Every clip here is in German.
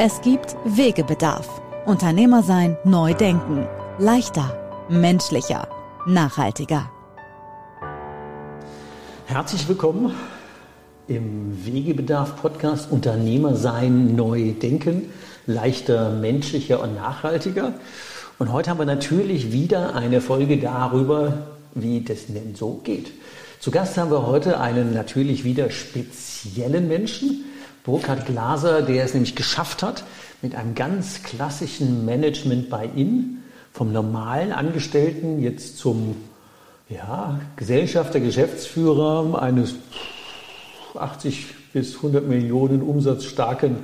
Es gibt Wegebedarf. Unternehmer sein, neu denken. Leichter, menschlicher, nachhaltiger. Herzlich willkommen im Wegebedarf Podcast Unternehmer sein, neu denken. Leichter, menschlicher und nachhaltiger. Und heute haben wir natürlich wieder eine Folge darüber, wie das denn so geht. Zu Gast haben wir heute einen natürlich wieder speziellen Menschen, Burkhard Glaser, der es nämlich geschafft hat, mit einem ganz klassischen Management bei Ihnen vom normalen Angestellten jetzt zum ja, Gesellschafter, Geschäftsführer eines 80 bis 100 Millionen umsatzstarken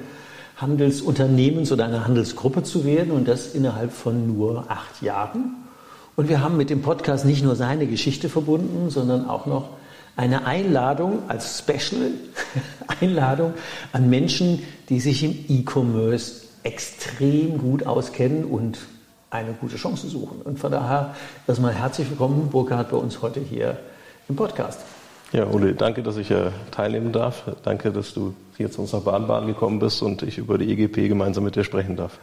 Handelsunternehmens oder einer Handelsgruppe zu werden und das innerhalb von nur acht Jahren. Und wir haben mit dem Podcast nicht nur seine Geschichte verbunden, sondern auch noch eine Einladung als Special, Einladung an Menschen, die sich im E-Commerce extrem gut auskennen und eine gute Chance suchen. Und von daher erstmal herzlich willkommen, Burkhard, bei uns heute hier im Podcast. Ja, Uli, danke, dass ich äh, teilnehmen darf. Danke, dass du hier zu unserer Bahnbahn gekommen bist und ich über die EGP gemeinsam mit dir sprechen darf.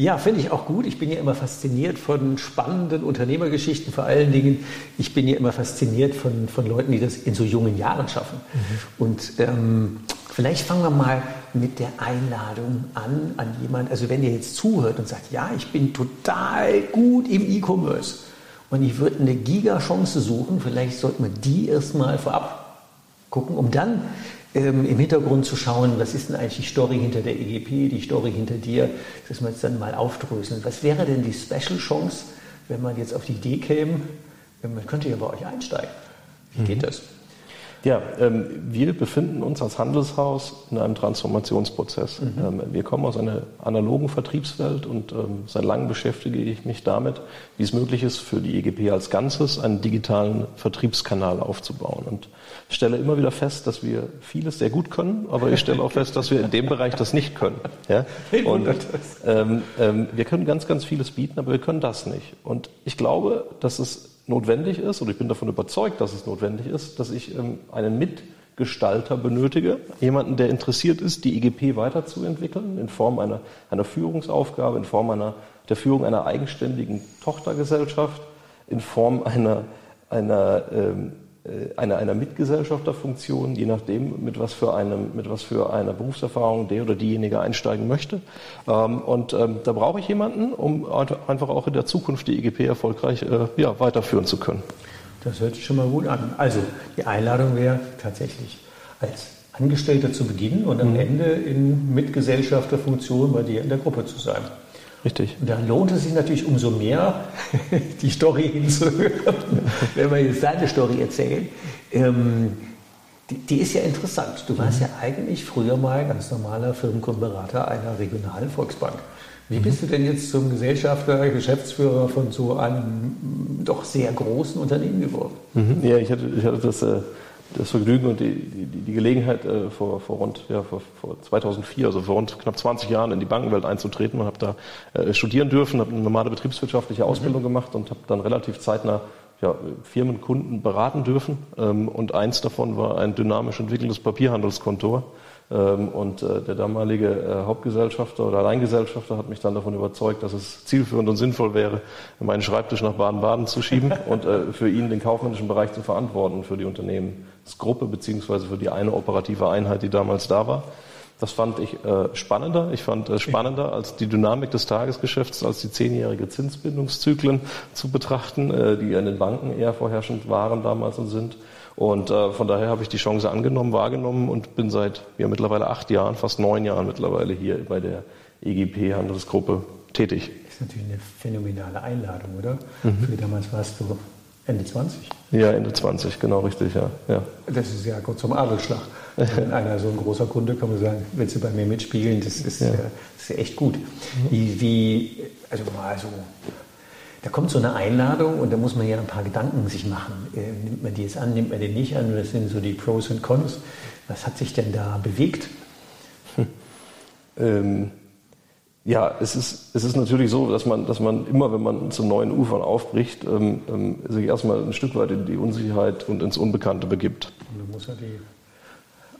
Ja, finde ich auch gut. Ich bin ja immer fasziniert von spannenden Unternehmergeschichten. Vor allen Dingen, ich bin ja immer fasziniert von, von Leuten, die das in so jungen Jahren schaffen. Mhm. Und ähm, vielleicht fangen wir mal mit der Einladung an, an jemand, also wenn ihr jetzt zuhört und sagt, ja, ich bin total gut im E-Commerce und ich würde eine Giga-Chance suchen, vielleicht sollten wir die erstmal vorab gucken, um dann ähm, im Hintergrund zu schauen, was ist denn eigentlich die Story hinter der EGP, die Story hinter dir, dass wir jetzt dann mal aufdröseln. Was wäre denn die Special Chance, wenn man jetzt auf die Idee käme, man könnte ja bei euch einsteigen. Wie geht mhm. das? Ja, ähm, wir befinden uns als Handelshaus in einem Transformationsprozess. Mhm. Ähm, wir kommen aus einer analogen Vertriebswelt und ähm, seit langem beschäftige ich mich damit, wie es möglich ist, für die EGP als Ganzes einen digitalen Vertriebskanal aufzubauen. Und ich stelle immer wieder fest, dass wir vieles sehr gut können, aber ich stelle auch fest, dass wir in dem Bereich das nicht können. Ja? Und ähm, ähm, wir können ganz, ganz vieles bieten, aber wir können das nicht. Und ich glaube, dass es notwendig ist, oder ich bin davon überzeugt, dass es notwendig ist, dass ich ähm, einen Mitgestalter benötige, jemanden, der interessiert ist, die IGP weiterzuentwickeln in Form einer, einer Führungsaufgabe, in Form einer, der Führung einer eigenständigen Tochtergesellschaft, in Form einer, einer ähm, äh, einer, einer Mitgesellschafterfunktion, je nachdem, mit was für, einem, mit was für einer Berufserfahrung der oder diejenige einsteigen möchte. Ähm, und ähm, da brauche ich jemanden, um einfach auch in der Zukunft die EGP erfolgreich äh, ja, weiterführen zu können. Das hört sich schon mal gut an. Also die Einladung wäre tatsächlich als Angestellter zu beginnen und am mhm. Ende in Mitgesellschafterfunktion bei dir in der Gruppe zu sein. Richtig. Und da lohnt es sich natürlich umso mehr, die Story hinzuhören, wenn wir jetzt deine Story erzählen. Ähm, die, die, ist ja interessant. Du warst mhm. ja eigentlich früher mal ganz normaler Firmenkundenberater einer regionalen Volksbank. Wie mhm. bist du denn jetzt zum Gesellschafter, Geschäftsführer von so einem doch sehr großen Unternehmen geworden? Mhm. Ja, ich hatte, ich hatte das. Äh das Vergnügen und die, die, die Gelegenheit, äh, vor, vor rund ja, vor, vor 2004, also vor rund knapp 20 Jahren in die Bankenwelt einzutreten und habe da äh, studieren dürfen, habe eine normale betriebswirtschaftliche Ausbildung mhm. gemacht und habe dann relativ zeitnah ja, Firmenkunden beraten dürfen. Ähm, und eins davon war ein dynamisch entwickeltes Papierhandelskontor. Ähm, und äh, der damalige äh, Hauptgesellschafter oder Alleingesellschafter hat mich dann davon überzeugt, dass es zielführend und sinnvoll wäre, meinen Schreibtisch nach Baden-Baden zu schieben und äh, für ihn den kaufmännischen Bereich zu verantworten für die Unternehmensgruppe beziehungsweise für die eine operative Einheit, die damals da war. Das fand ich äh, spannender. Ich fand äh, spannender als die Dynamik des Tagesgeschäfts, als die zehnjährige Zinsbindungszyklen zu betrachten, äh, die in den Banken eher vorherrschend waren damals und sind. Und äh, von daher habe ich die Chance angenommen, wahrgenommen und bin seit ja, mittlerweile acht Jahren, fast neun Jahren mittlerweile hier bei der EGP Handelsgruppe tätig. Das ist natürlich eine phänomenale Einladung, oder? Mhm. Für damals warst du Ende 20. Ja, Ende 20, genau richtig, ja. ja. Das ist ja kurz zum Adelsschlag. Wenn einer so ein großer Kunde kann man sagen, willst du bei mir mitspielen? Das ist, ja. äh, das ist echt gut. Wie, wie, also mal so, da kommt so eine Einladung und da muss man ja ein paar Gedanken sich machen. Äh, nimmt man die jetzt an, nimmt man die nicht an? Das sind so die Pros und Cons. Was hat sich denn da bewegt? Hm. Ähm, ja, es ist, es ist natürlich so, dass man, dass man immer, wenn man zu neuen Ufern aufbricht, ähm, ähm, sich erstmal ein Stück weit in die Unsicherheit und ins Unbekannte begibt. Und du musst ja die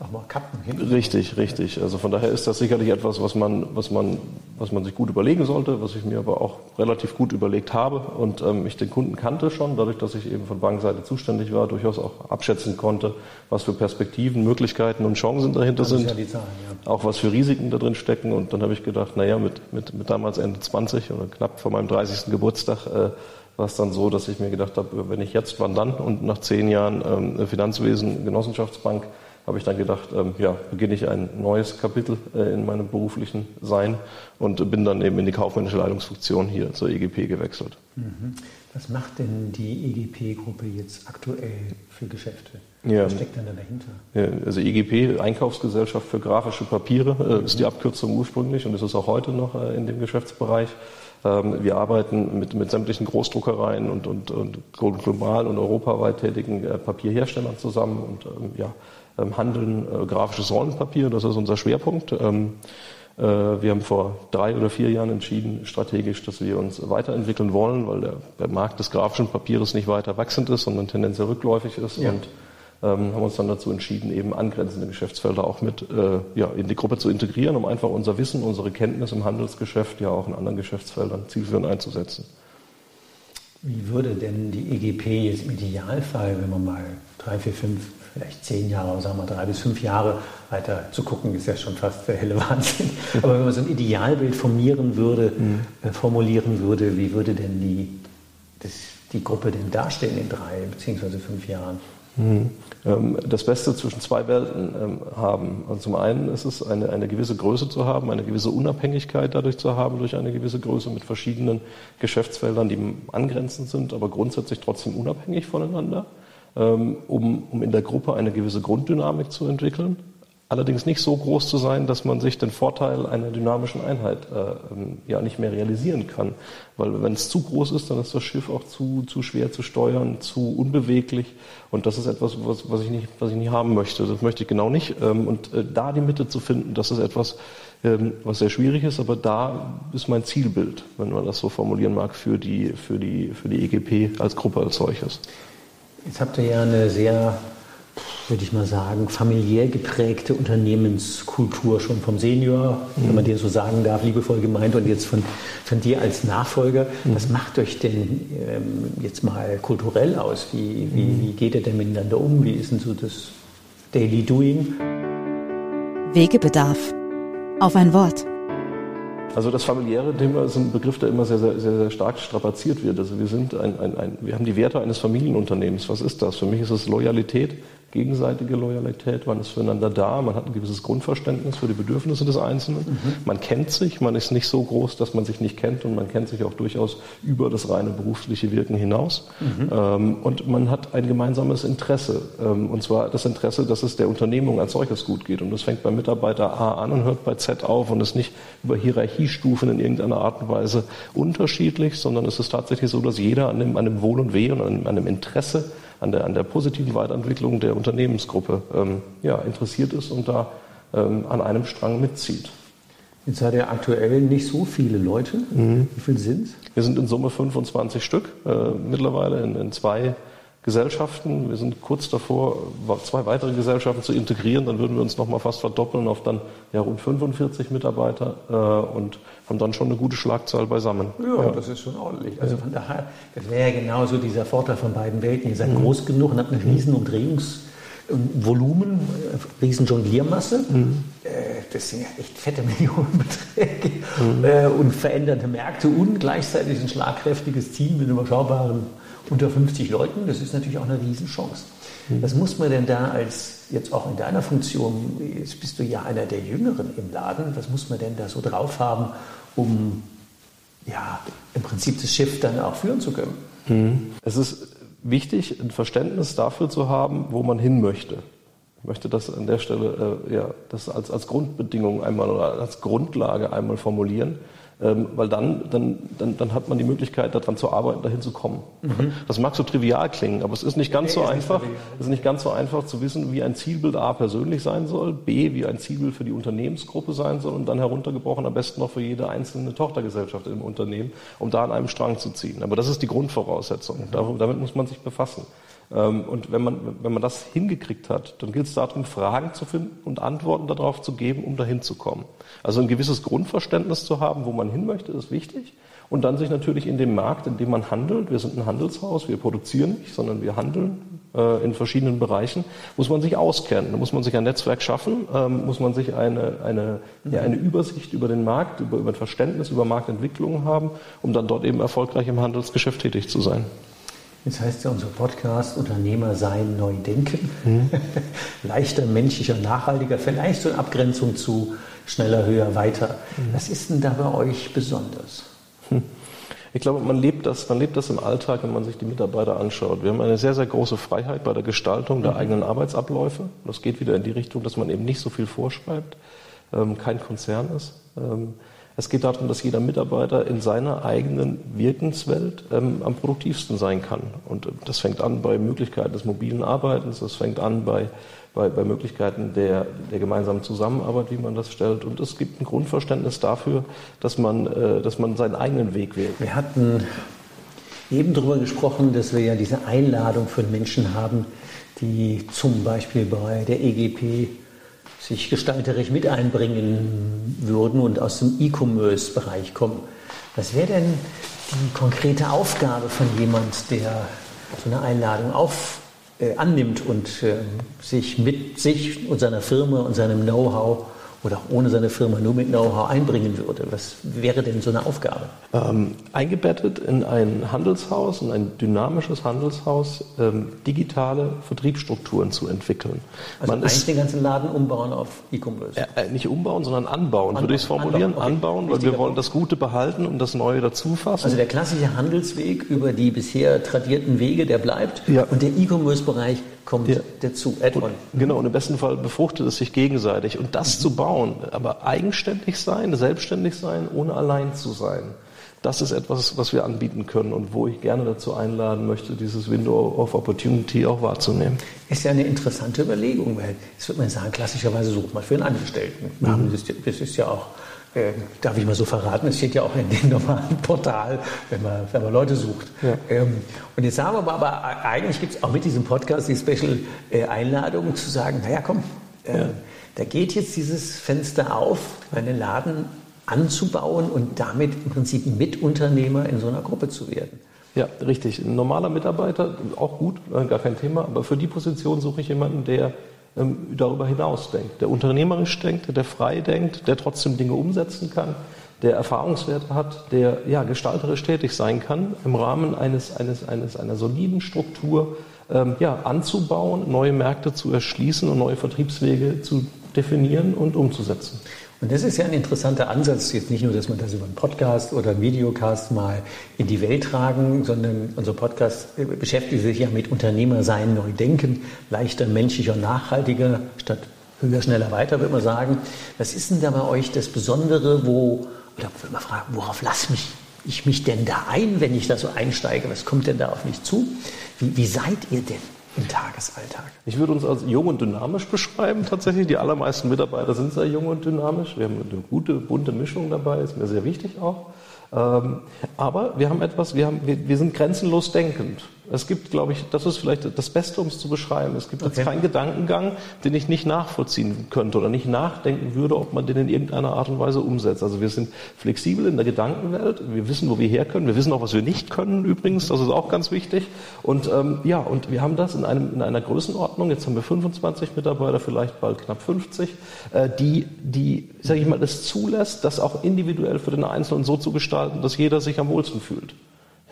auch mal kappen. Hinten. Richtig, richtig. Also von daher ist das sicherlich etwas, was man, was man, was man sich gut überlegen sollte, was ich mir aber auch relativ gut überlegt habe und ähm, ich den Kunden kannte schon, dadurch, dass ich eben von Bankseite zuständig war, durchaus auch abschätzen konnte, was für Perspektiven, Möglichkeiten und Chancen dahinter sind. Ja Zahlen, ja. Auch was für Risiken da drin stecken. Und dann habe ich gedacht, naja, mit, mit, mit damals Ende 20 oder knapp vor meinem 30. Geburtstag äh, war es dann so, dass ich mir gedacht habe, wenn ich jetzt, wann dann? Und nach zehn Jahren ähm, Finanzwesen, Genossenschaftsbank, habe ich dann gedacht, ähm, ja, beginne ich ein neues Kapitel äh, in meinem beruflichen Sein und bin dann eben in die kaufmännische Leitungsfunktion hier zur EGP gewechselt. Mhm. Was macht denn die EGP-Gruppe jetzt aktuell für Geschäfte? Ja. Was steckt denn da dahinter? Ja, also EGP, Einkaufsgesellschaft für grafische Papiere, äh, mhm. ist die Abkürzung ursprünglich und ist es auch heute noch äh, in dem Geschäftsbereich. Ähm, wir arbeiten mit, mit sämtlichen Großdruckereien und, und, und global und europaweit tätigen äh, Papierherstellern zusammen und ähm, ja, handeln äh, grafisches Rollenpapier, das ist unser Schwerpunkt. Ähm, äh, wir haben vor drei oder vier Jahren entschieden, strategisch, dass wir uns weiterentwickeln wollen, weil der, der Markt des grafischen Papiers nicht weiter wachsend ist, sondern tendenziell rückläufig ist. Ja. Und ähm, haben uns dann dazu entschieden, eben angrenzende Geschäftsfelder auch mit äh, ja, in die Gruppe zu integrieren, um einfach unser Wissen, unsere Kenntnis im Handelsgeschäft ja auch in anderen Geschäftsfeldern zielführend einzusetzen. Wie würde denn die EGP jetzt im Idealfall, wenn man mal drei, vier, fünf vielleicht zehn Jahre, sagen wir drei bis fünf Jahre weiter zu gucken, ist ja schon fast der helle Wahnsinn. Aber wenn man so ein Idealbild formieren würde, mhm. äh, formulieren würde, wie würde denn die, das, die Gruppe denn dastehen in drei beziehungsweise fünf Jahren? Mhm. Ähm, das Beste zwischen zwei Welten ähm, haben. Also zum einen ist es eine, eine gewisse Größe zu haben, eine gewisse Unabhängigkeit dadurch zu haben, durch eine gewisse Größe mit verschiedenen Geschäftsfeldern, die angrenzend sind, aber grundsätzlich trotzdem unabhängig voneinander. Ähm, um, um in der Gruppe eine gewisse Grunddynamik zu entwickeln. Allerdings nicht so groß zu sein, dass man sich den Vorteil einer dynamischen Einheit äh, ähm, ja nicht mehr realisieren kann. Weil wenn es zu groß ist, dann ist das Schiff auch zu, zu schwer zu steuern, zu unbeweglich. Und das ist etwas, was, was, ich, nicht, was ich nicht haben möchte. Das möchte ich genau nicht. Ähm, und äh, da die Mitte zu finden, das ist etwas, ähm, was sehr schwierig ist, aber da ist mein Zielbild, wenn man das so formulieren mag, für die, für die, für die EGP als Gruppe als solches. Jetzt habt ihr ja eine sehr, würde ich mal sagen, familiär geprägte Unternehmenskultur schon vom Senior, mhm. wenn man den so sagen darf, liebevoll gemeint, und jetzt von, von dir als Nachfolger. Mhm. Was macht euch denn ähm, jetzt mal kulturell aus? Wie, wie, mhm. wie geht ihr denn miteinander um? Wie ist denn so das Daily Doing? Wegebedarf. Auf ein Wort. Also das familiäre Thema ist ein Begriff, der immer sehr, sehr, sehr, sehr stark strapaziert wird. Also wir sind ein, ein, ein, wir haben die Werte eines Familienunternehmens. Was ist das? Für mich ist es Loyalität, gegenseitige Loyalität, man ist füreinander da, man hat ein gewisses Grundverständnis für die Bedürfnisse des Einzelnen, mhm. man kennt sich, man ist nicht so groß, dass man sich nicht kennt und man kennt sich auch durchaus über das reine berufliche Wirken hinaus. Mhm. Ähm, und man hat ein gemeinsames Interesse, ähm, und zwar das Interesse, dass es der Unternehmung als solches gut geht. Und das fängt bei Mitarbeiter A an und hört bei Z auf und ist nicht über Hierarchiestufen in irgendeiner Art und Weise unterschiedlich, sondern es ist tatsächlich so, dass jeder an dem, an dem Wohl und Weh und an, an dem Interesse an der, an der positiven Weiterentwicklung der Unternehmensgruppe ähm, ja, interessiert ist und da ähm, an einem Strang mitzieht. Jetzt seid ihr aktuell nicht so viele Leute. Mhm. Wie viele sind es? Wir sind in Summe 25 Stück äh, mittlerweile in, in zwei Gesellschaften. Wir sind kurz davor, zwei weitere Gesellschaften zu integrieren. Dann würden wir uns noch mal fast verdoppeln auf dann ja, rund 45 Mitarbeiter äh, und haben dann schon eine gute Schlagzahl beisammen. Ja, ja. das ist schon ordentlich. Also von daher, das wäre ja genauso dieser Vorteil von beiden Welten. Ihr seid mhm. groß genug und habt eine riesen Umdrehungsvolumen, riesen Jongliermasse. Mhm. Äh, das sind ja echt fette Millionenbeträge mhm. äh, und veränderte Märkte und gleichzeitig ein schlagkräftiges Team mit überschaubaren unter 50 Leuten. Das ist natürlich auch eine Riesenchance. Mhm. Was muss man denn da als, jetzt auch in deiner Funktion, jetzt bist du ja einer der Jüngeren im Laden, was muss man denn da so drauf haben, um ja, im Prinzip das Schiff dann auch führen zu können? Mhm. Es ist wichtig, ein Verständnis dafür zu haben, wo man hin möchte. Ich möchte das an der Stelle äh, ja, das als, als Grundbedingung einmal oder als Grundlage einmal formulieren. Ähm, weil dann, dann, dann, dann hat man die Möglichkeit, daran zu arbeiten, dahin zu kommen. Mhm. Das mag so trivial klingen, aber es ist nicht ganz nee, so einfach. Es ist nicht ganz so einfach zu wissen, wie ein Zielbild A persönlich sein soll, B, wie ein Zielbild für die Unternehmensgruppe sein soll und dann heruntergebrochen am besten noch für jede einzelne Tochtergesellschaft im Unternehmen, um da an einem Strang zu ziehen. Aber das ist die Grundvoraussetzung. Mhm. Damit muss man sich befassen. Ähm, und wenn man, wenn man das hingekriegt hat, dann gilt es darum, Fragen zu finden und Antworten darauf zu geben, um dahin zu kommen. Also ein gewisses Grundverständnis zu haben, wo man hin möchte, ist wichtig. Und dann sich natürlich in dem Markt, in dem man handelt, wir sind ein Handelshaus, wir produzieren nicht, sondern wir handeln äh, in verschiedenen Bereichen, muss man sich auskennen. Da muss man sich ein Netzwerk schaffen, ähm, muss man sich eine, eine, ja, eine Übersicht über den Markt, über, über ein Verständnis über Marktentwicklungen haben, um dann dort eben erfolgreich im Handelsgeschäft tätig zu sein. Jetzt heißt ja unser Podcast Unternehmer sein, neu denken. Mhm. Leichter, menschlicher, nachhaltiger, vielleicht so in Abgrenzung zu schneller, höher, weiter. Mhm. Was ist denn da bei euch besonders? Hm. Ich glaube, man lebt, das, man lebt das im Alltag, wenn man sich die Mitarbeiter anschaut. Wir haben eine sehr, sehr große Freiheit bei der Gestaltung der mhm. eigenen Arbeitsabläufe. Das geht wieder in die Richtung, dass man eben nicht so viel vorschreibt, ähm, kein Konzern ist. Ähm, es geht darum, dass jeder Mitarbeiter in seiner eigenen Wirkenswelt ähm, am produktivsten sein kann. Und äh, das fängt an bei Möglichkeiten des mobilen Arbeitens, das fängt an bei, bei, bei Möglichkeiten der, der gemeinsamen Zusammenarbeit, wie man das stellt. Und es gibt ein Grundverständnis dafür, dass man, äh, dass man seinen eigenen Weg wählt. Wir hatten eben darüber gesprochen, dass wir ja diese Einladung von Menschen haben, die zum Beispiel bei der EGP sich gestalterisch mit einbringen würden und aus dem E-Commerce-Bereich kommen. Was wäre denn die konkrete Aufgabe von jemand, der so eine Einladung auf, äh, annimmt und äh, sich mit sich und seiner Firma und seinem Know-how oder auch ohne seine Firma nur mit Know-how einbringen würde? Was wäre denn so eine Aufgabe? Ähm, eingebettet in ein Handelshaus, in ein dynamisches Handelshaus, ähm, digitale Vertriebsstrukturen zu entwickeln. Also Man eigentlich den ganzen Laden umbauen auf E-Commerce? Äh, nicht umbauen, sondern anbauen, anbauen würde ich es formulieren. Anbauen, okay. anbauen weil wir wollen das Gute behalten und das Neue dazufassen. Also der klassische Handelsweg über die bisher tradierten Wege, der bleibt. Ja. Und der E-Commerce-Bereich kommt ja. dazu. Und, genau, und im besten Fall befruchtet es sich gegenseitig. Und das mhm. zu bauen, aber eigenständig sein, selbstständig sein, ohne allein zu sein, das ist etwas, was wir anbieten können und wo ich gerne dazu einladen möchte, dieses Window of Opportunity auch wahrzunehmen. Ist ja eine interessante Überlegung, weil jetzt würde man sagen, klassischerweise sucht man für einen Angestellten. Mhm. Das ist ja auch äh, darf ich mal so verraten, es steht ja auch in dem normalen Portal, wenn man, wenn man Leute sucht. Ja. Ähm, und jetzt sagen wir aber, eigentlich gibt es auch mit diesem Podcast die Special-Einladung äh, zu sagen, naja komm, äh, ja. da geht jetzt dieses Fenster auf, einen Laden anzubauen und damit im Prinzip Mitunternehmer in so einer Gruppe zu werden. Ja, richtig. Ein normaler Mitarbeiter, auch gut, äh, gar kein Thema, aber für die Position suche ich jemanden, der darüber hinaus denkt, der unternehmerisch denkt, der frei denkt, der trotzdem Dinge umsetzen kann, der Erfahrungswerte hat, der ja, gestalterisch tätig sein kann, im Rahmen eines, eines, eines, einer soliden Struktur ähm, ja, anzubauen, neue Märkte zu erschließen und neue Vertriebswege zu definieren und umzusetzen. Und das ist ja ein interessanter Ansatz, jetzt nicht nur, dass man das über einen Podcast oder einen Videocast mal in die Welt tragen, sondern unser Podcast beschäftigt sich ja mit Unternehmer sein, neu denken, leichter, menschlicher, nachhaltiger, statt höher, schneller, weiter, würde man sagen. Was ist denn da bei euch das Besondere, wo, oder würde man fragen, worauf lasse mich ich mich denn da ein, wenn ich da so einsteige? Was kommt denn da auf mich zu? Wie, wie seid ihr denn? Im Tagesalltag? Ich würde uns als jung und dynamisch beschreiben tatsächlich. Die allermeisten Mitarbeiter sind sehr jung und dynamisch. Wir haben eine gute, bunte Mischung dabei, ist mir sehr wichtig auch. Ähm, aber wir haben etwas, wir, haben, wir, wir sind grenzenlos denkend. Es gibt, glaube ich, das ist vielleicht das Beste, um es zu beschreiben. Es gibt okay. jetzt keinen Gedankengang, den ich nicht nachvollziehen könnte oder nicht nachdenken würde, ob man den in irgendeiner Art und Weise umsetzt. Also wir sind flexibel in der Gedankenwelt. Wir wissen, wo wir herkönnen. Wir wissen auch, was wir nicht können übrigens. Das ist auch ganz wichtig. Und ähm, ja, und wir haben das in, einem, in einer Größenordnung. Jetzt haben wir 25 Mitarbeiter, vielleicht bald knapp 50, äh, die, die, sage ich mal, es zulässt, das auch individuell für den Einzelnen so zu gestalten, dass jeder sich am wohlsten fühlt.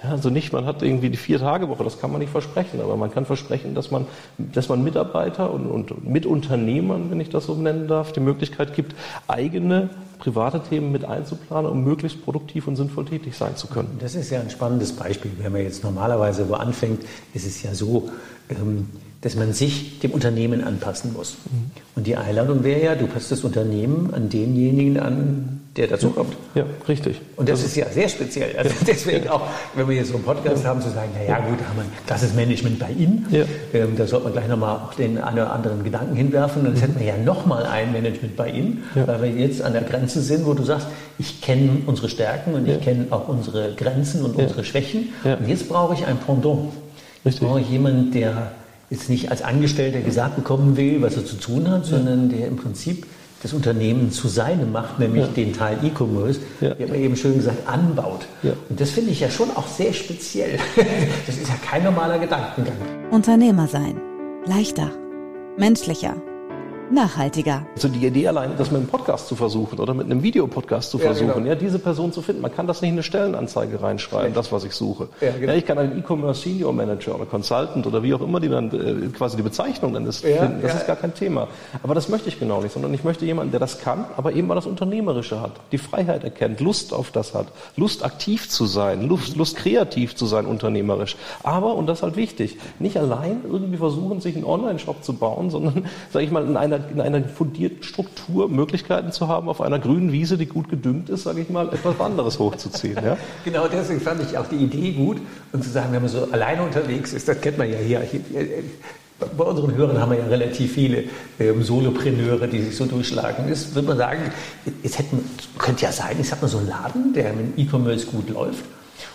Ja, also nicht, man hat irgendwie die Vier-Tage-Woche, das kann man nicht versprechen, aber man kann versprechen, dass man, dass man Mitarbeiter und, und Mitunternehmern, wenn ich das so nennen darf, die Möglichkeit gibt, eigene private Themen mit einzuplanen, um möglichst produktiv und sinnvoll tätig sein zu können. Das ist ja ein spannendes Beispiel. Wenn man jetzt normalerweise wo anfängt, ist es ja so, ähm, dass man sich dem Unternehmen anpassen muss. Mhm. Und die Einladung wäre ja, du passt das Unternehmen an denjenigen an, der dazu kommt. Ja, richtig. Und das, das ist ja sehr speziell. Also deswegen auch, wenn wir jetzt so einen Podcast ja. haben, zu sagen, naja gut, da haben wir das ist Management bei Ihnen. Ja. Ähm, da sollte man gleich nochmal auch den einen oder anderen Gedanken hinwerfen. Und jetzt hätten wir ja nochmal ein Management bei Ihnen, ja. weil wir jetzt an der Grenze sind, wo du sagst, ich kenne unsere Stärken und ich kenne auch unsere Grenzen und unsere Schwächen. Und jetzt brauche ich ein Pendant. Brauche ich jemanden, der jetzt nicht als Angestellter gesagt bekommen will, was er zu tun hat, sondern der im Prinzip das Unternehmen zu seinem macht, nämlich ja. den Teil E-Commerce, ja. wie man eben schön gesagt, anbaut. Ja. Und das finde ich ja schon auch sehr speziell. Das ist ja kein normaler Gedankengang. Unternehmer sein. Leichter. Menschlicher nachhaltiger. Also die Idee allein, das mit einem Podcast zu versuchen oder mit einem Videopodcast zu versuchen, ja, genau. ja, diese Person zu finden. Man kann das nicht in eine Stellenanzeige reinschreiben, das, was ich suche. Ja, genau. ja, ich kann einen E-Commerce Senior Manager oder Consultant oder wie auch immer die dann äh, quasi die Bezeichnung dann ist, finden. Das ist gar kein Thema. Aber das möchte ich genau nicht, sondern ich möchte jemanden, der das kann, aber eben mal das Unternehmerische hat, die Freiheit erkennt, Lust auf das hat, Lust aktiv zu sein, Lust, Lust kreativ zu sein unternehmerisch. Aber, und das ist halt wichtig, nicht allein irgendwie versuchen, sich einen Online-Shop zu bauen, sondern, sage ich mal, in einer in einer fundierten Struktur Möglichkeiten zu haben, auf einer grünen Wiese, die gut gedüngt ist, sage ich mal, etwas anderes hochzuziehen. Ja? genau deswegen fand ich auch die Idee gut und zu sagen, wenn man so alleine unterwegs ist, das kennt man ja hier. bei unseren Hörern haben wir ja relativ viele ähm, Solopreneure, die sich so durchschlagen. Das würde man sagen, es hätte, könnte ja sein, ich sag mal so einen Laden, der mit E-Commerce gut läuft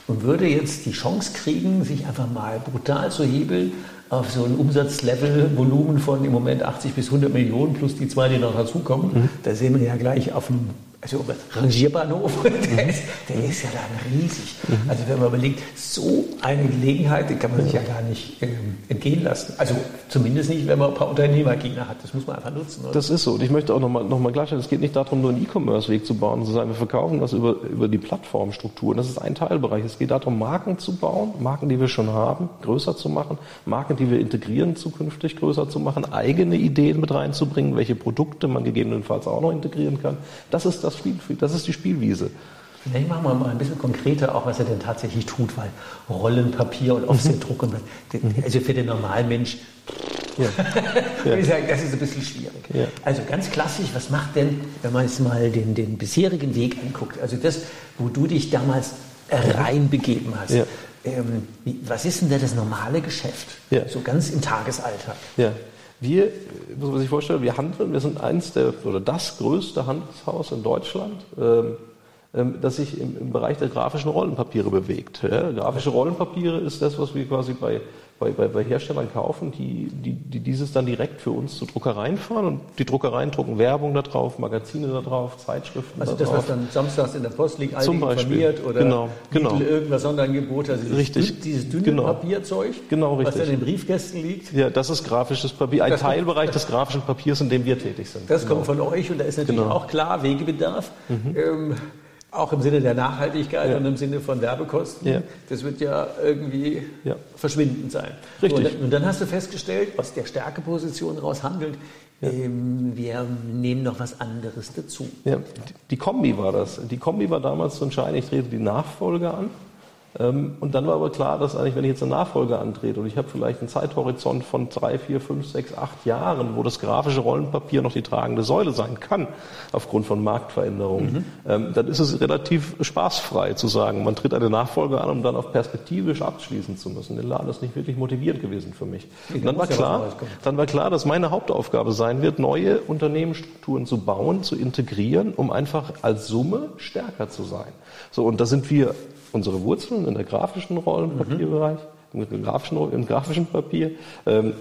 und würde jetzt die Chance kriegen, sich einfach mal brutal zu hebeln auf so ein Umsatzlevel, Volumen von im Moment 80 bis 100 Millionen plus die zwei, die noch dazukommen. Mhm. Da sehen wir ja gleich auf einem also Rangierbahnhof, der, mhm. ist, der ist ja dann riesig. Mhm. Also wenn man überlegt, so eine Gelegenheit, die kann man sich ja gar nicht ähm, entgehen lassen. Also zumindest nicht, wenn man ein paar Unternehmergegner hat. Das muss man einfach nutzen. Oder? Das ist so. Und ich möchte auch nochmal noch mal klarstellen, es geht nicht darum, nur einen E-Commerce-Weg zu bauen, sondern wir verkaufen das über, über die Plattformstruktur. Das ist ein Teilbereich. Es geht darum, Marken zu bauen, Marken, die wir schon haben, größer zu machen, Marken, die wir integrieren, zukünftig größer zu machen, eigene Ideen mit reinzubringen, welche Produkte man gegebenenfalls auch noch integrieren kann. Das ist das das Spielfeld, das ist die Spielwiese. Vielleicht machen wir mal ein bisschen konkreter, auch was er denn tatsächlich tut, weil Rollenpapier und Offsetdruck, und, also für den normalen Mensch, ja. ich sagen, das ist ein bisschen schwierig. Ja. Also ganz klassisch, was macht denn, wenn man jetzt mal den, den bisherigen Weg anguckt, also das, wo du dich damals reinbegeben hast. Ja. Ähm, was ist denn da das normale Geschäft? So ganz im Tagesalltag. Ja. Wir, muss man sich vorstellen, wir handeln, wir sind eins der, oder das größte Handelshaus in Deutschland, ähm, ähm, das sich im, im, Bereich der grafischen Rollenpapiere bewegt. Ja, grafische Rollenpapiere ist das, was wir quasi bei bei, bei, bei Herstellern kaufen, die, die, die dieses dann direkt für uns zu Druckereien fahren und die Druckereien drucken Werbung da drauf, Magazine da drauf, Zeitschriften Also das, drauf. was dann samstags in der Post liegt, Zum Beispiel. oder genau, genau. irgendwas Sonderangebot, also dieses, richtig. dieses dünne genau. Papierzeug, genau, richtig. was dann in den Briefkästen liegt. Ja, das ist grafisches Papier, ein das Teilbereich des grafischen Papiers, in dem wir tätig sind. Das genau. kommt von euch und da ist natürlich genau. auch klar Wegebedarf. Mhm. Ähm, auch im Sinne der Nachhaltigkeit ja. und im Sinne von Werbekosten. Ja. Das wird ja irgendwie ja. verschwindend sein. Richtig. Und, und, dann hast du festgestellt, aus der Stärkeposition raus handelt, ähm, wir nehmen noch was anderes dazu. Die Kombi war das. Die Kombi war damals zu entscheiden, ich trete die Nachfolge an und dann war aber klar, dass eigentlich, wenn ich jetzt eine Nachfolge antrete und ich habe vielleicht einen Zeithorizont von drei, vier, fünf, sechs, acht Jahren, wo das grafische Rollenpapier noch die tragende Säule sein kann, aufgrund von Marktveränderungen, mhm. Ähm, dann ist es relativ spaßfrei zu sagen, man tritt eine Nachfolge an, um dann auf perspektivisch abschließen zu müssen. Der Laden ist nicht wirklich motivierend gewesen für mich. Und dann war klar, dann war klar, dass meine Hauptaufgabe sein wird, neue Unternehmensstrukturen zu bauen, zu integrieren, um einfach als Summe stärker zu sein. So, und da sind wir unsere Wurzeln in der grafischen Rollenpapierbereich. Mhm. im grafischen, im grafischen Papier. Ähm,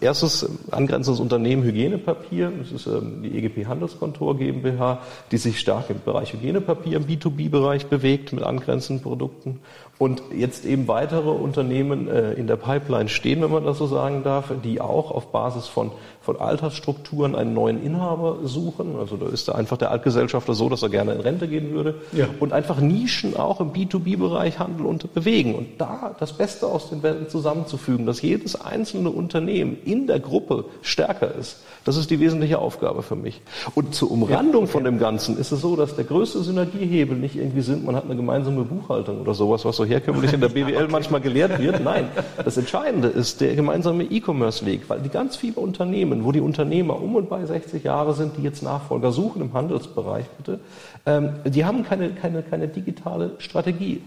erstes angrenzendes Unternehmen Hygienepapier, das ist ähm, die EGP Handelskontor GmbH, die sich stark im Bereich Hygienepapier im B2B-Bereich bewegt mit angrenzenden Produkten und jetzt eben weitere Unternehmen äh, in der Pipeline stehen, wenn man das so sagen darf, die auch auf Basis von, von Altersstrukturen einen neuen Inhaber suchen. Also da ist da einfach der Altgesellschafter so, dass er gerne in Rente gehen würde. Ja. Und einfach Nischen auch im B2B-Bereich handeln und bewegen. Und da das Beste aus den Welten zusammenzufügen, dass jedes einzelne Unternehmen in der Gruppe stärker ist. Das ist die wesentliche Aufgabe für mich. Und zur Umrandung ja, von dem Ganzen ist es so, dass der größte Synergiehebel nicht irgendwie sind, man hat eine gemeinsame Buchhaltung oder sowas, was so herkömmlich in der BWL okay. manchmal gelehrt wird. Nein, das Entscheidende ist der gemeinsame E-Commerce-Weg, weil die ganz viele Unternehmen, wo die Unternehmer um und bei 60 Jahre sind, die jetzt Nachfolger suchen im Handelsbereich, bitte, ähm, die haben keine, keine, keine digitale Strategie.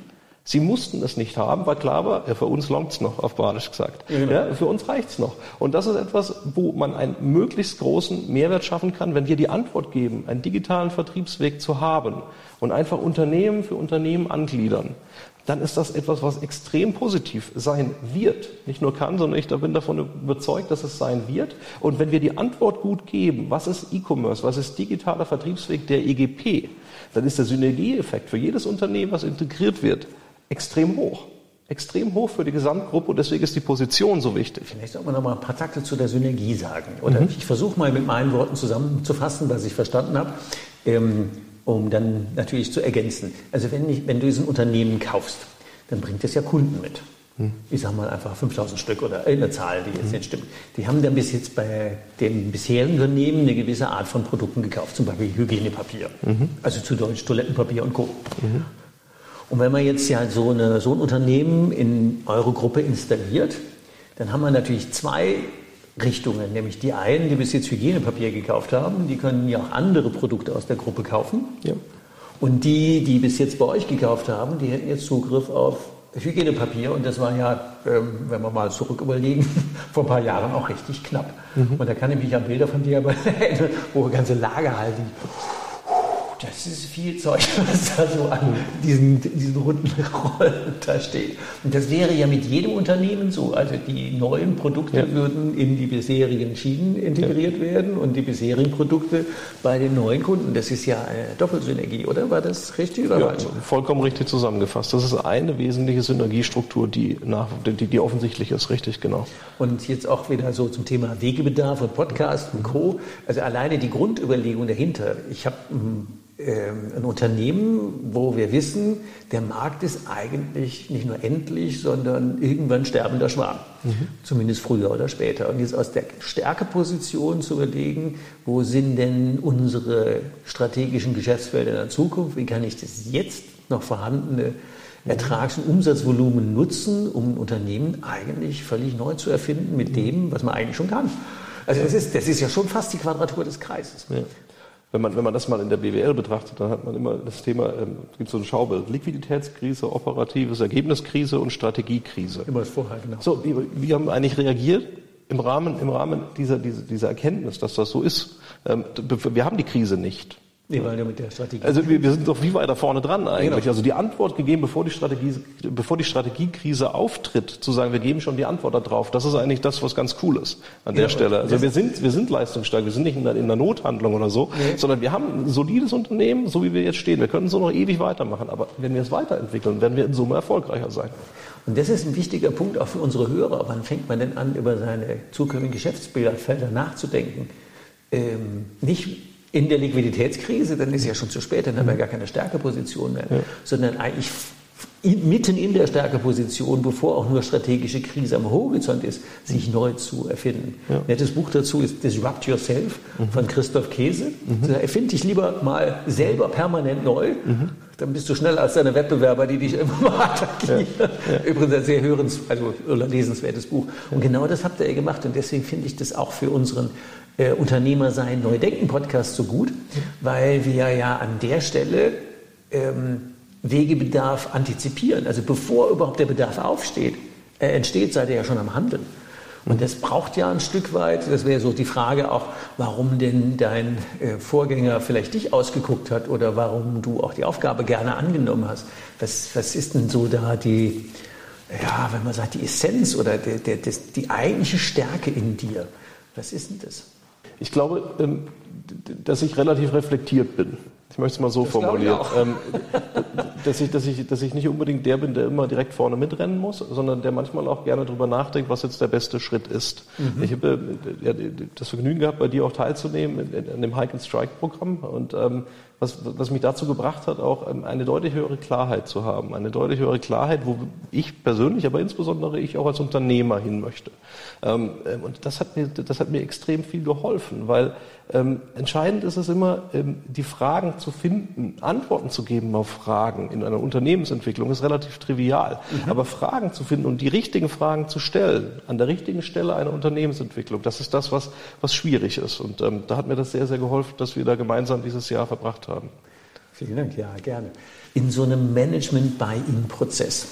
Sie mussten es nicht haben, weil klar war, ja, für uns longt's noch, auf Badisch gesagt. Ja, genau. ja, für uns reicht's noch. Und das ist etwas, wo man einen möglichst großen Mehrwert schaffen kann, wenn wir die Antwort geben, einen digitalen Vertriebsweg zu haben und einfach Unternehmen für Unternehmen angliedern dann ist das etwas, was extrem positiv sein wird. Nicht nur kann, sondern ich bin davon überzeugt, dass es sein wird. Und wenn wir die Antwort gut geben, was ist E-Commerce, was ist digitaler Vertriebsweg der EGP, dann ist der Synergieeffekt für jedes Unternehmen, was integriert wird, extrem hoch. Extrem hoch für die Gesamtgruppe und deswegen ist die Position so wichtig. Vielleicht sollte man noch mal ein paar Takte zu der Synergie sagen. Oder mhm. ich versuche mal mit meinen Worten zusammenzufassen, was ich verstanden habe. Ähm, um dann natürlich zu ergänzen. Also wenn, ich, wenn du ein Unternehmen kaufst, dann bringt es ja Kunden mit. Hm. Ich sage mal einfach 5000 Stück oder eine Zahl, die jetzt hm. nicht stimmt. Die haben dann bis jetzt bei dem bisherigen Unternehmen eine gewisse Art von Produkten gekauft, zum Beispiel Hygienepapier, mhm. also zu Deutsch Toilettenpapier und Co. Mhm. Und wenn man jetzt ja so, eine, so ein Unternehmen in eure Gruppe installiert, dann haben wir natürlich zwei Richtungen, nämlich die einen, die bis jetzt Hygienepapier gekauft haben, die können ja auch andere Produkte aus der Gruppe kaufen. Ja. Und die, die bis jetzt bei euch gekauft haben, die hätten jetzt Zugriff auf Hygienepapier und das war ja, ähm, wenn wir mal zurück überlegen, vor ein paar Jahren auch richtig knapp. Mhm. Und da kann ich mich an Bilder von dir erinnern, wo ganze Lagerhalten das ist viel Zeug, was da so an diesen, diesen runden Rollen da steht. Und das wäre ja mit jedem Unternehmen so. Also die neuen Produkte ja. würden in die bisherigen Schienen integriert ja. werden und die bisherigen Produkte bei den neuen Kunden. Das ist ja eine Doppelsynergie, oder? War das richtig oder ja? Vollkommen richtig zusammengefasst. Das ist eine wesentliche Synergiestruktur, die, nach, die, die offensichtlich ist, richtig, genau. Und jetzt auch wieder so zum Thema Wegebedarf und Podcast und Co. Also alleine die Grundüberlegung dahinter. Ich habe hm, ein Unternehmen, wo wir wissen, der Markt ist eigentlich nicht nur endlich, sondern irgendwann sterbender Schwan. Mhm. Zumindest früher oder später. Und jetzt aus der Stärkeposition zu überlegen, wo sind denn unsere strategischen Geschäftsfelder in der Zukunft? Wie kann ich das jetzt noch vorhandene Ertrags- und Umsatzvolumen nutzen, um ein Unternehmen eigentlich völlig neu zu erfinden mit dem, was man eigentlich schon kann? Also das ist, das ist ja schon fast die Quadratur des Kreises. Ja wenn man, wenn man das mal in der BWL betrachtet, dann hat man immer das Thema, ähm, es gibt so ein Schaubild, Liquiditätskrise, operatives Ergebniskrise und Strategiekrise. Immer das vorher, genau. So, wie, wie haben wir eigentlich reagiert im Rahmen, im Rahmen dieser, dieser, dieser Erkenntnis, dass das so ist? Ähm, wir haben die Krise nicht. Nee, weil ja mit der Strategie. Also wir, wir sind doch wie weiter vorne dran eigentlich. Genau. Also die Antwort gegeben, bevor die Strategie, bevor die Strategiekrise auftritt, zu sagen, wir geben schon die Antwort darauf. Das ist eigentlich das, was ganz cool ist an der Stelle. Also wir sind, wir sind leistungsstark. Wir sind nicht in der, in der Nothandlung oder so, nee. sondern wir haben ein solides Unternehmen, so wie wir jetzt stehen. Wir können so noch ewig weitermachen. Aber wenn wir es weiterentwickeln, werden wir in Summe erfolgreicher sein. Und das ist ein wichtiger Punkt auch für unsere Hörer. Wann fängt man denn an, über seine zukünftigen Geschäftsfelder nachzudenken? Ähm, nicht in der Liquiditätskrise, dann ist ja schon zu spät, dann haben wir gar keine Stärkeposition mehr, ja. sondern eigentlich mitten in der Stärkeposition, bevor auch nur strategische Krise am Horizont ist, sich neu zu erfinden. Ja. Nettes Buch dazu ist Disrupt Yourself mhm. von Christoph Käse. Mhm. Da erfind dich lieber mal selber permanent neu, mhm. dann bist du schneller als deine Wettbewerber, die dich immer mal attackieren. Ja. Ja. Übrigens ein sehr hörens, also lesenswertes Buch. Und genau das habt ihr gemacht und deswegen finde ich das auch für unseren äh, Unternehmer sein, Neudenken Podcast so gut, weil wir ja an der Stelle ähm, Wegebedarf antizipieren. Also bevor überhaupt der Bedarf aufsteht, äh, entsteht, seid ihr ja schon am Handeln. Und das braucht ja ein Stück weit, das wäre so die Frage auch, warum denn dein äh, Vorgänger vielleicht dich ausgeguckt hat oder warum du auch die Aufgabe gerne angenommen hast. Was, was ist denn so da die, ja, wenn man sagt, die Essenz oder der, der, das, die eigentliche Stärke in dir? Was ist denn das? Ich glaube, ähm, dass ich relativ reflektiert bin. Ich möchte es mal so das formulieren. Ich ähm, dass, ich, dass, ich, dass ich nicht unbedingt der bin, der immer direkt vorne mitrennen muss, sondern der manchmal auch gerne darüber nachdenkt, was jetzt der beste Schritt ist. Mhm. Ich habe äh, das Vergnügen gehabt, bei dir auch teilzunehmen in dem Hike and Strike Programm und ähm, was, was mich dazu gebracht hat, auch ähm, eine deutlich höhere Klarheit zu haben. Eine deutlich höhere Klarheit, wo ich persönlich, aber insbesondere ich auch als Unternehmer hin möchte. Ähm, ähm, und das hat mir, das hat mir extrem viel geholfen, weil entscheidend ist es immer, die Fragen zu finden, Antworten zu geben auf Fragen in einer Unternehmensentwicklung ist relativ trivial. Mhm. Aber Fragen zu finden und die richtigen Fragen zu stellen, an der richtigen Stelle einer Unternehmensentwicklung, das ist das, was, was schwierig ist. Und da hat mir das sehr, sehr geholfen, dass wir da gemeinsam dieses Jahr verbracht haben. Vielen Dank, ja, gerne. In so einem Management-Buy-in-Prozess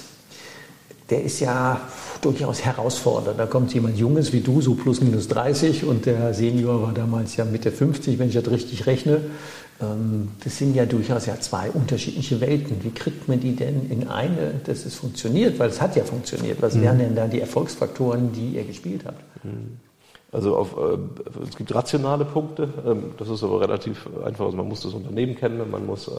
der ist ja durchaus herausfordernd. Da kommt jemand Junges wie du, so plus minus 30, und der Senior war damals ja Mitte 50, wenn ich das richtig rechne. Ähm, das sind ja durchaus ja zwei unterschiedliche Welten. Wie kriegt man die denn in eine, dass es funktioniert? Weil es hat ja funktioniert. Was mhm. wären denn da die Erfolgsfaktoren, die ihr gespielt habt? Mhm. Also auf, äh, es gibt rationale Punkte, ähm, das ist aber relativ einfach. Also man muss das Unternehmen kennen, man muss äh,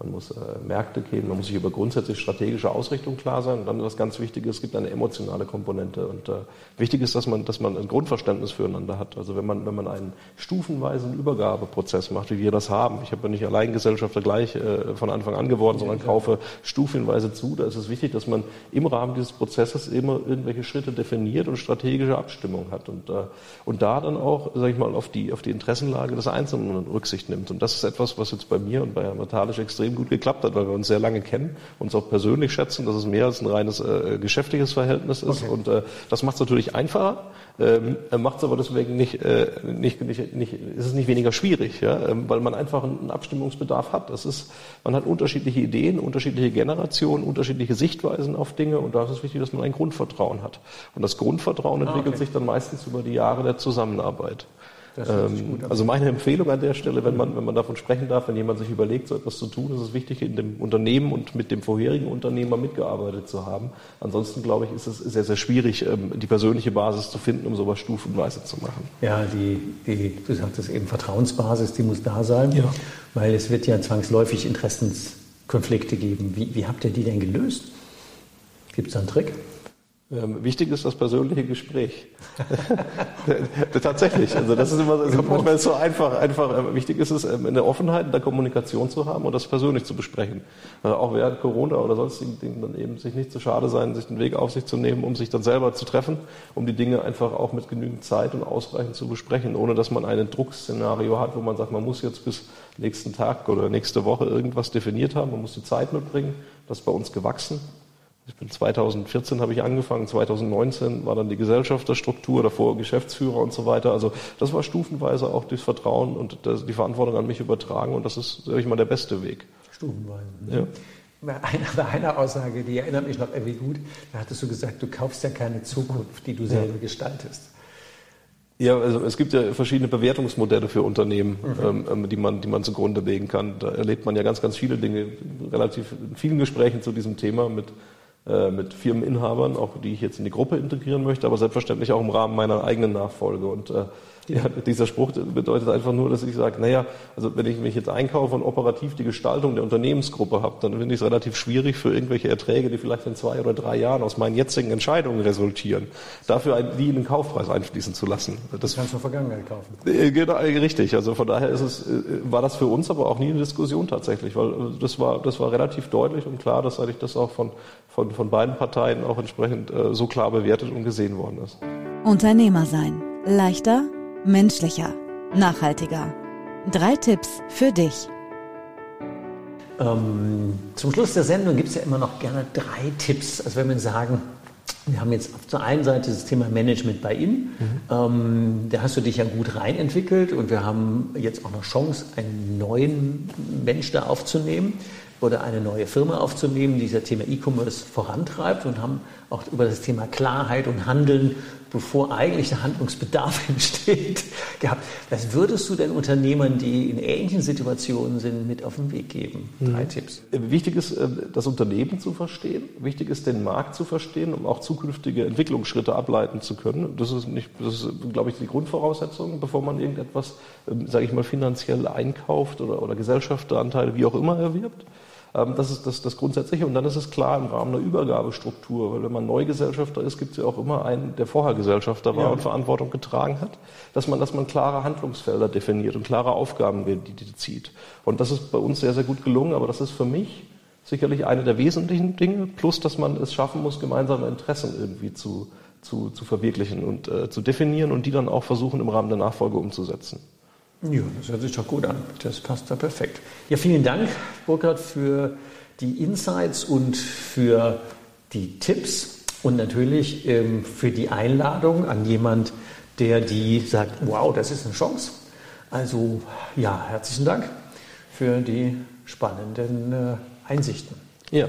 man muss äh, Märkte kennen, man muss sich über grundsätzlich strategische Ausrichtung klar sein. Und dann was ganz Wichtiges, es gibt eine emotionale Komponente. Und äh, wichtig ist, dass man, dass man ein Grundverständnis füreinander hat. Also wenn man, wenn man einen stufenweisen Übergabeprozess macht, wie wir das haben. Ich habe ja nicht allein Gesellschafter gleich äh, von Anfang an geworden, sondern ja, kaufe stufenweise zu. Da ist es wichtig, dass man im Rahmen dieses Prozesses immer irgendwelche Schritte definiert und strategische Abstimmung hat. Und, äh, und da dann auch, sage ich mal, auf die, auf die Interessenlage des Einzelnen Rücksicht nimmt. Und das ist etwas, was jetzt bei mir und bei Herrn Matalisch extrem extrem gut geklappt hat, weil wir uns sehr lange kennen, uns auch persönlich schätzen, dass es mehr als ein reines äh, geschäftliches Verhältnis ist. Okay. Und äh, das macht es natürlich einfacher, ähm, macht es aber deswegen nicht, äh, nicht, nicht, nicht, ist es nicht weniger schwierig, ja? Ähm, weil man einfach einen Abstimmungsbedarf hat. Das ist, man hat unterschiedliche Ideen, unterschiedliche Generationen, unterschiedliche Sichtweisen auf Dinge und da ist es wichtig, dass man ein Grundvertrauen hat. Und das Grundvertrauen entwickelt ah, okay. sich dann meistens über die Jahre der Zusammenarbeit. Ähm, also meine Empfehlung an der Stelle, wenn man, wenn man davon sprechen darf, wenn jemand sich überlegt, so etwas zu tun, ist es wichtig, in dem Unternehmen und mit dem vorherigen Unternehmer mitgearbeitet zu haben. Ansonsten, glaube ich, ist es sehr, sehr schwierig, ähm, die persönliche Basis zu finden, um sowas stufenweise zu machen. Ja, die, die du sagtest eben Vertrauensbasis, die muss da sein, ja. weil es wird ja zwangsläufig Interessenskonflikte geben. Wie, wie habt ihr die denn gelöst? Gibt es da einen Trick? Ähm, wichtig ist das persönliche Gespräch. Tatsächlich. Also das ist immer also manchmal ist so einfach. Einfach äh, wichtig ist es, ähm, eine Offenheit in der Kommunikation zu haben und das persönlich zu besprechen. Also auch während Corona oder sonstigen Dingen dann eben sich nicht zu schade sein, sich den Weg auf sich zu nehmen, um sich dann selber zu treffen, um die Dinge einfach auch mit genügend Zeit und ausreichend zu besprechen, ohne dass man ein Druckszenario hat, wo man sagt, man muss jetzt bis nächsten Tag oder nächste Woche irgendwas definiert haben, man muss die Zeit mitbringen. Das ist bei uns gewachsen. Ich bin 2014 habe ich angefangen, 2019 war dann die Gesellschafterstruktur, davor Geschäftsführer und so weiter. Also das war stufenweise auch das Vertrauen und das, die Verantwortung an mich übertragen und das ist, sage ich mal, der beste Weg. Stufenweise. Ne? Ja. Bei einer, bei einer Aussage, die erinnert mich noch irgendwie gut, da hattest du gesagt, du kaufst ja keine Zukunft, die du selber ja. gestaltest. Ja, also es gibt ja verschiedene Bewertungsmodelle für Unternehmen, mhm. Ähm, ähm, die, man, die man zugrunde legen kann. Da erlebt man ja ganz, ganz viele Dinge, relativ in vielen Gesprächen zu diesem Thema mit mit Firmeninhabern, auch die ich jetzt in die Gruppe integrieren möchte, aber selbstverständlich auch im Rahmen meiner eigenen Nachfolge. Und äh, ja, dieser Spruch bedeutet einfach nur, dass ich sage, naja, also wenn ich mich jetzt einkaufe und operativ die Gestaltung der Unternehmensgruppe habe, dann finde ich es relativ schwierig für irgendwelche Erträge, die vielleicht in zwei oder drei Jahren aus meinen jetzigen Entscheidungen resultieren, dafür die in den Kaufpreis einfließen zu lassen. Das kannst du Vergangenheit kaufen. Äh, genau, äh, richtig. Also von daher ist es, äh, war das für uns aber auch nie eine Diskussion tatsächlich, weil das war, das war relativ deutlich und klar, dass eigentlich das auch von, von, von beiden Parteien auch entsprechend so klar bewertet und gesehen worden ist. Unternehmer sein. Leichter menschlicher, nachhaltiger. Drei Tipps für dich. Ähm, zum Schluss der Sendung gibt es ja immer noch gerne drei Tipps. Also wenn wir sagen, wir haben jetzt auf der einen Seite das Thema Management bei Ihnen. Mhm. Ähm, da hast du dich ja gut reinentwickelt und wir haben jetzt auch noch Chance, einen neuen Mensch da aufzunehmen oder eine neue Firma aufzunehmen, die das Thema E-Commerce vorantreibt und haben auch über das Thema Klarheit und Handeln bevor eigentlich der Handlungsbedarf entsteht, gehabt. Was würdest du denn Unternehmern, die in ähnlichen Situationen sind, mit auf den Weg geben? Drei mhm. Tipps. Wichtig ist, äh, das Unternehmen zu verstehen. Wichtig ist, den Markt zu verstehen, um auch zukünftige Entwicklungsschritte ableiten zu können. Das ist, nicht, das ist glaube ich, die Grundvoraussetzung, bevor man irgendetwas, ähm, sage ich mal, finanziell einkauft oder, oder Gesellschafteranteile, wie auch immer, erwirbt. Ähm, das ist das, das Grundsätzliche. Und dann ist es klar im Rahmen der Übergabestruktur, weil wenn man Neugesellschafter ist, gibt es ja auch immer einen, der vorher Gesellschafter war ja. und Verantwortung getragen hat, dass man, dass man klare Handlungsfelder definiert und klare Aufgaben die, die zieht. Und das ist bei uns sehr, sehr gut gelungen, aber das ist für mich sicherlich eine der wesentlichen Dinge, plus dass man es schaffen muss, gemeinsame Interessen irgendwie zu, zu, zu verwirklichen und äh, zu definieren und die dann auch versuchen, im Rahmen der Nachfolge umzusetzen. Ja, das hört sich doch gut an. Das passt da perfekt. Ja, vielen Dank, Burkhard, für die Insights und für die Tipps und natürlich ähm, für die Einladung an jemand, der die sagt, wow, das ist eine Chance. Also ja, herzlichen Dank für die spannenden äh, Einsichten. Ja,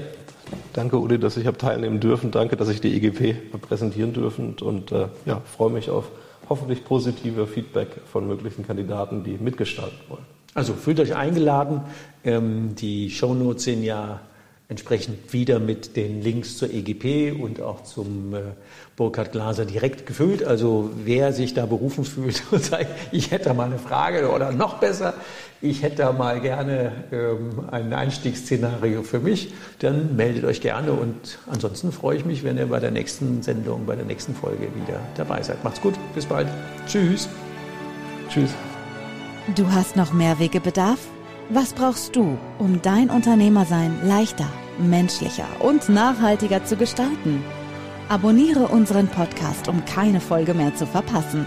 danke Uli, dass ich habe teilnehmen dürfen. Danke, dass ich die EGP präsentieren dürfen und äh, ja, freue mich auf hoffentlich positive Feedback von möglichen Kandidaten, die mitgestalten wollen. Also fühlt euch eingeladen. Ähm, die Shownotes sind ja entsprechend wieder mit den Links zur EGP und auch zum äh, Burkhard Glaser direkt gefüllt. Also wer sich da berufen fühlt und sagt, ich hätte da mal eine Frage oder noch besser, ich hätte da mal gerne ähm, ein Einstiegsszenario für mich, dann meldet euch gerne und ansonsten freue ich mich, wenn ihr bei der nächsten Sendung, bei der nächsten Folge wieder dabei seid. Macht's gut, bis bald. Tschüss. Tschüss. Du hast noch mehr Wegebedarf? Was brauchst du, um dein Unternehmersein leichter, menschlicher und nachhaltiger zu gestalten? Abonniere unseren Podcast, um keine Folge mehr zu verpassen.